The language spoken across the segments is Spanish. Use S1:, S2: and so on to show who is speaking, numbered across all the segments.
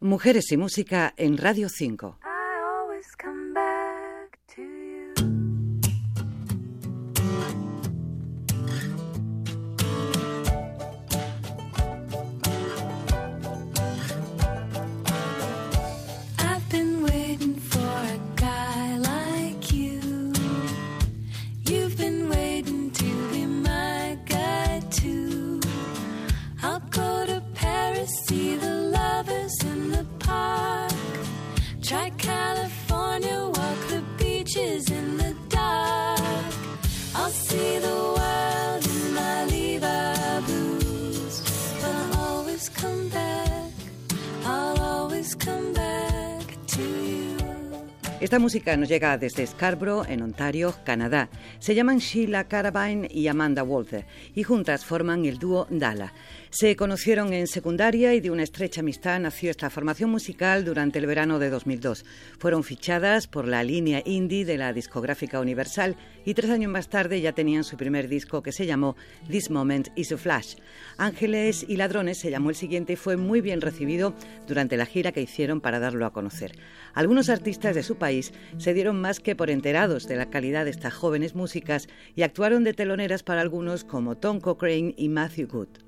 S1: Mujeres y Música en Radio 5. Esta música nos llega desde Scarborough, en Ontario, Canadá. Se llaman Sheila Carabine y Amanda Walter y juntas forman el dúo Dala. Se conocieron en secundaria y de una estrecha amistad nació esta formación musical durante el verano de 2002. Fueron fichadas por la línea indie de la discográfica Universal y tres años más tarde ya tenían su primer disco que se llamó This Moment is a Flash. Ángeles y Ladrones se llamó el siguiente y fue muy bien recibido durante la gira que hicieron para darlo a conocer. Algunos artistas de su país se dieron más que por enterados de la calidad de estas jóvenes músicas y actuaron de teloneras para algunos como Tom Cochrane y Matthew Good.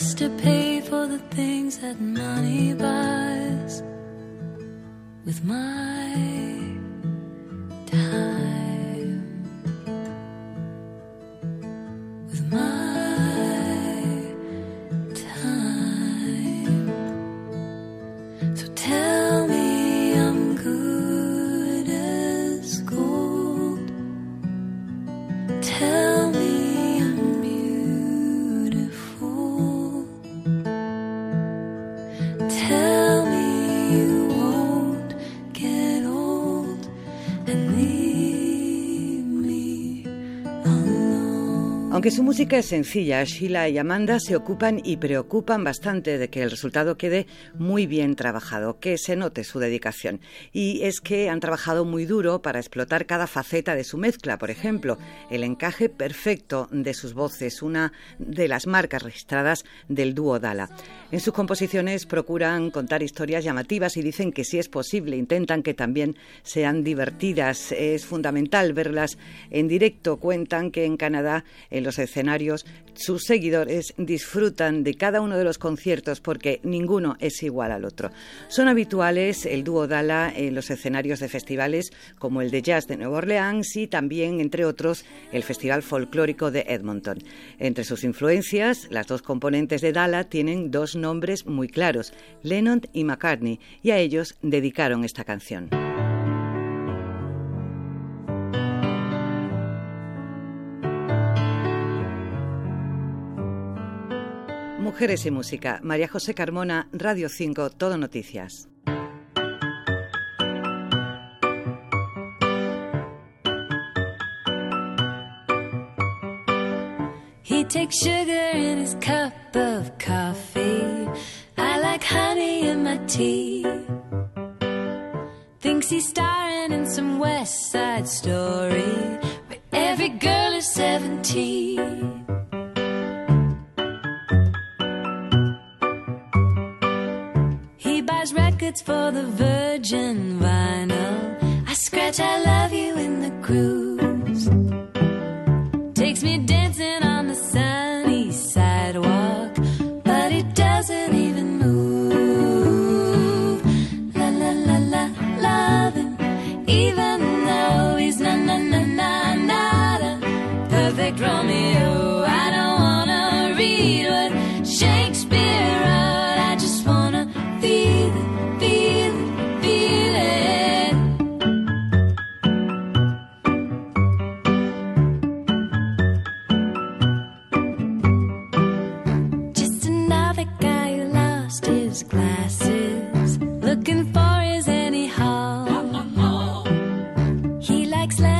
S1: just to pay for the things that money buys with my time. With my time. So tell me I'm good as gold. Tell Aunque su música es sencilla, Sheila y Amanda se ocupan y preocupan bastante de que el resultado quede muy bien trabajado, que se note su dedicación. Y es que han trabajado muy duro para explotar cada faceta de su mezcla, por ejemplo, el encaje perfecto de sus voces, una de las marcas registradas del dúo Dala. En sus composiciones procuran contar historias llamativas y dicen que si es posible intentan que también sean divertidas. Es fundamental verlas en directo. Cuentan que en Canadá, en los escenarios, sus seguidores disfrutan de cada uno de los conciertos porque ninguno es igual al otro. Son habituales el dúo Dala en los escenarios de festivales como el de Jazz de Nueva Orleans y también, entre otros, el Festival Folclórico de Edmonton. Entre sus influencias, las dos componentes de Dala tienen dos nombres muy claros, Lennon y McCartney, y a ellos dedicaron esta canción. Mujeres y Música. María José Carmona, Radio 5, Todo Noticias. He takes sugar in his cup of coffee. I like honey in my tea. Thinks he's starring in some West Side story where every girl is 17. He buys records for the virgin vinyl. I scratch I love you in the cruise. Takes me dancing backslash.